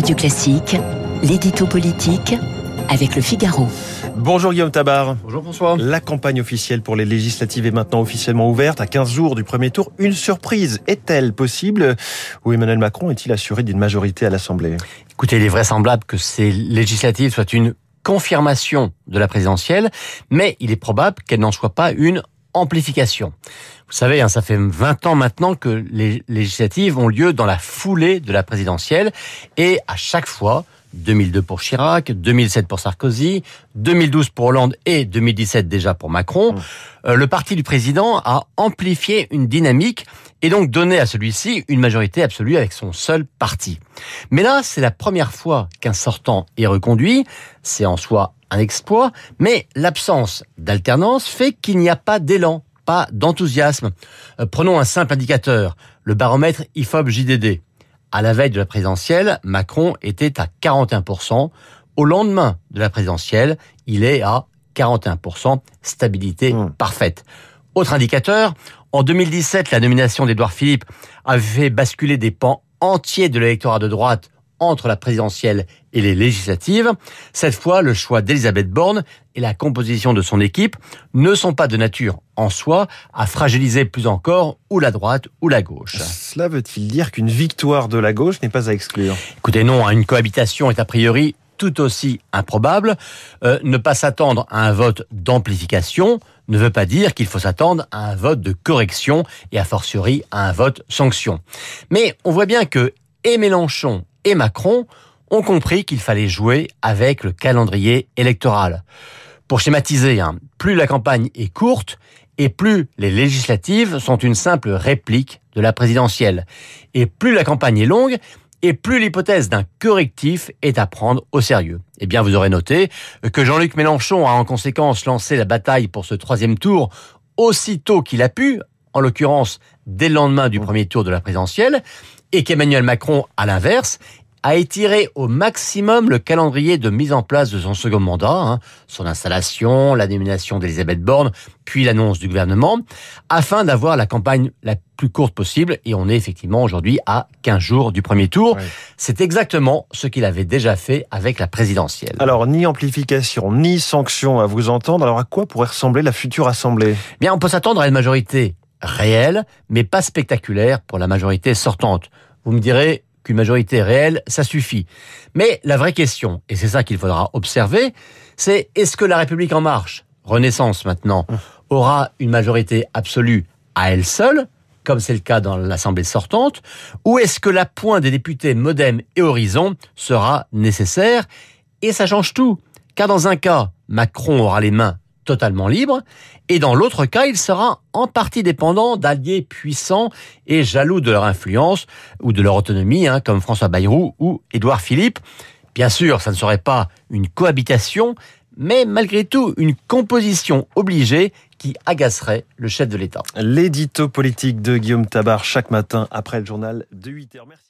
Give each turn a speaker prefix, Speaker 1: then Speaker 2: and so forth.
Speaker 1: Radio Classique, l'édito politique avec le Figaro.
Speaker 2: Bonjour Guillaume Tabar.
Speaker 3: Bonjour François.
Speaker 2: La campagne officielle pour les législatives est maintenant officiellement ouverte à 15 jours du premier tour. Une surprise est-elle possible? Ou Emmanuel Macron est-il assuré d'une majorité à l'Assemblée?
Speaker 3: Écoutez, il est vraisemblable que ces législatives soient une confirmation de la présidentielle, mais il est probable qu'elle n'en soit pas une amplification. Vous savez, hein, ça fait 20 ans maintenant que les législatives ont lieu dans la foulée de la présidentielle, et à chaque fois, 2002 pour Chirac, 2007 pour Sarkozy, 2012 pour Hollande et 2017 déjà pour Macron, mmh. euh, le parti du président a amplifié une dynamique et donc donné à celui-ci une majorité absolue avec son seul parti. Mais là, c'est la première fois qu'un sortant est reconduit, c'est en soi un exploit, mais l'absence d'alternance fait qu'il n'y a pas d'élan, pas d'enthousiasme. Euh, prenons un simple indicateur, le baromètre IFOP-JDD. À la veille de la présidentielle, Macron était à 41%. Au lendemain de la présidentielle, il est à 41%, stabilité mmh. parfaite. Autre indicateur, en 2017, la nomination d'Édouard Philippe avait fait basculer des pans entiers de l'électorat de droite entre la présidentielle et les législatives. Cette fois, le choix d'Elisabeth Borne et la composition de son équipe ne sont pas de nature en soi à fragiliser plus encore ou la droite ou la gauche.
Speaker 2: Cela veut-il dire qu'une victoire de la gauche n'est pas à exclure?
Speaker 3: Écoutez, non, hein, une cohabitation est a priori tout aussi improbable. Euh, ne pas s'attendre à un vote d'amplification ne veut pas dire qu'il faut s'attendre à un vote de correction et a fortiori à un vote sanction. Mais on voit bien que et Mélenchon et Macron ont compris qu'il fallait jouer avec le calendrier électoral. Pour schématiser, hein, plus la campagne est courte et plus les législatives sont une simple réplique de la présidentielle. Et plus la campagne est longue, et plus l'hypothèse d'un correctif est à prendre au sérieux. Eh bien, vous aurez noté que Jean-Luc Mélenchon a en conséquence lancé la bataille pour ce troisième tour aussitôt qu'il a pu, en l'occurrence dès le lendemain du premier tour de la présidentielle, et qu'Emmanuel Macron, à l'inverse, a étiré au maximum le calendrier de mise en place de son second mandat, hein, son installation, la nomination d'Elisabeth Borne, puis l'annonce du gouvernement, afin d'avoir la campagne la plus courte possible. Et on est effectivement aujourd'hui à 15 jours du premier tour. C'est exactement ce qu'il avait déjà fait avec la présidentielle.
Speaker 2: Alors, ni amplification, ni sanction à vous entendre. Alors, à quoi pourrait ressembler la future Assemblée?
Speaker 3: Bien, on peut s'attendre à une majorité réelle, mais pas spectaculaire pour la majorité sortante. Vous me direz qu'une majorité réelle, ça suffit. Mais la vraie question, et c'est ça qu'il faudra observer, c'est est-ce que la République en marche, Renaissance maintenant, aura une majorité absolue à elle seule, comme c'est le cas dans l'Assemblée sortante, ou est-ce que la pointe des députés Modem et Horizon sera nécessaire? Et ça change tout, car dans un cas, Macron aura les mains totalement libre, et dans l'autre cas, il sera en partie dépendant d'alliés puissants et jaloux de leur influence ou de leur autonomie, hein, comme François Bayrou ou Édouard Philippe. Bien sûr, ça ne serait pas une cohabitation, mais malgré tout une composition obligée qui agacerait le chef de l'État.
Speaker 2: L'édito politique de Guillaume Tabar chaque matin après le journal de 8h. Merci.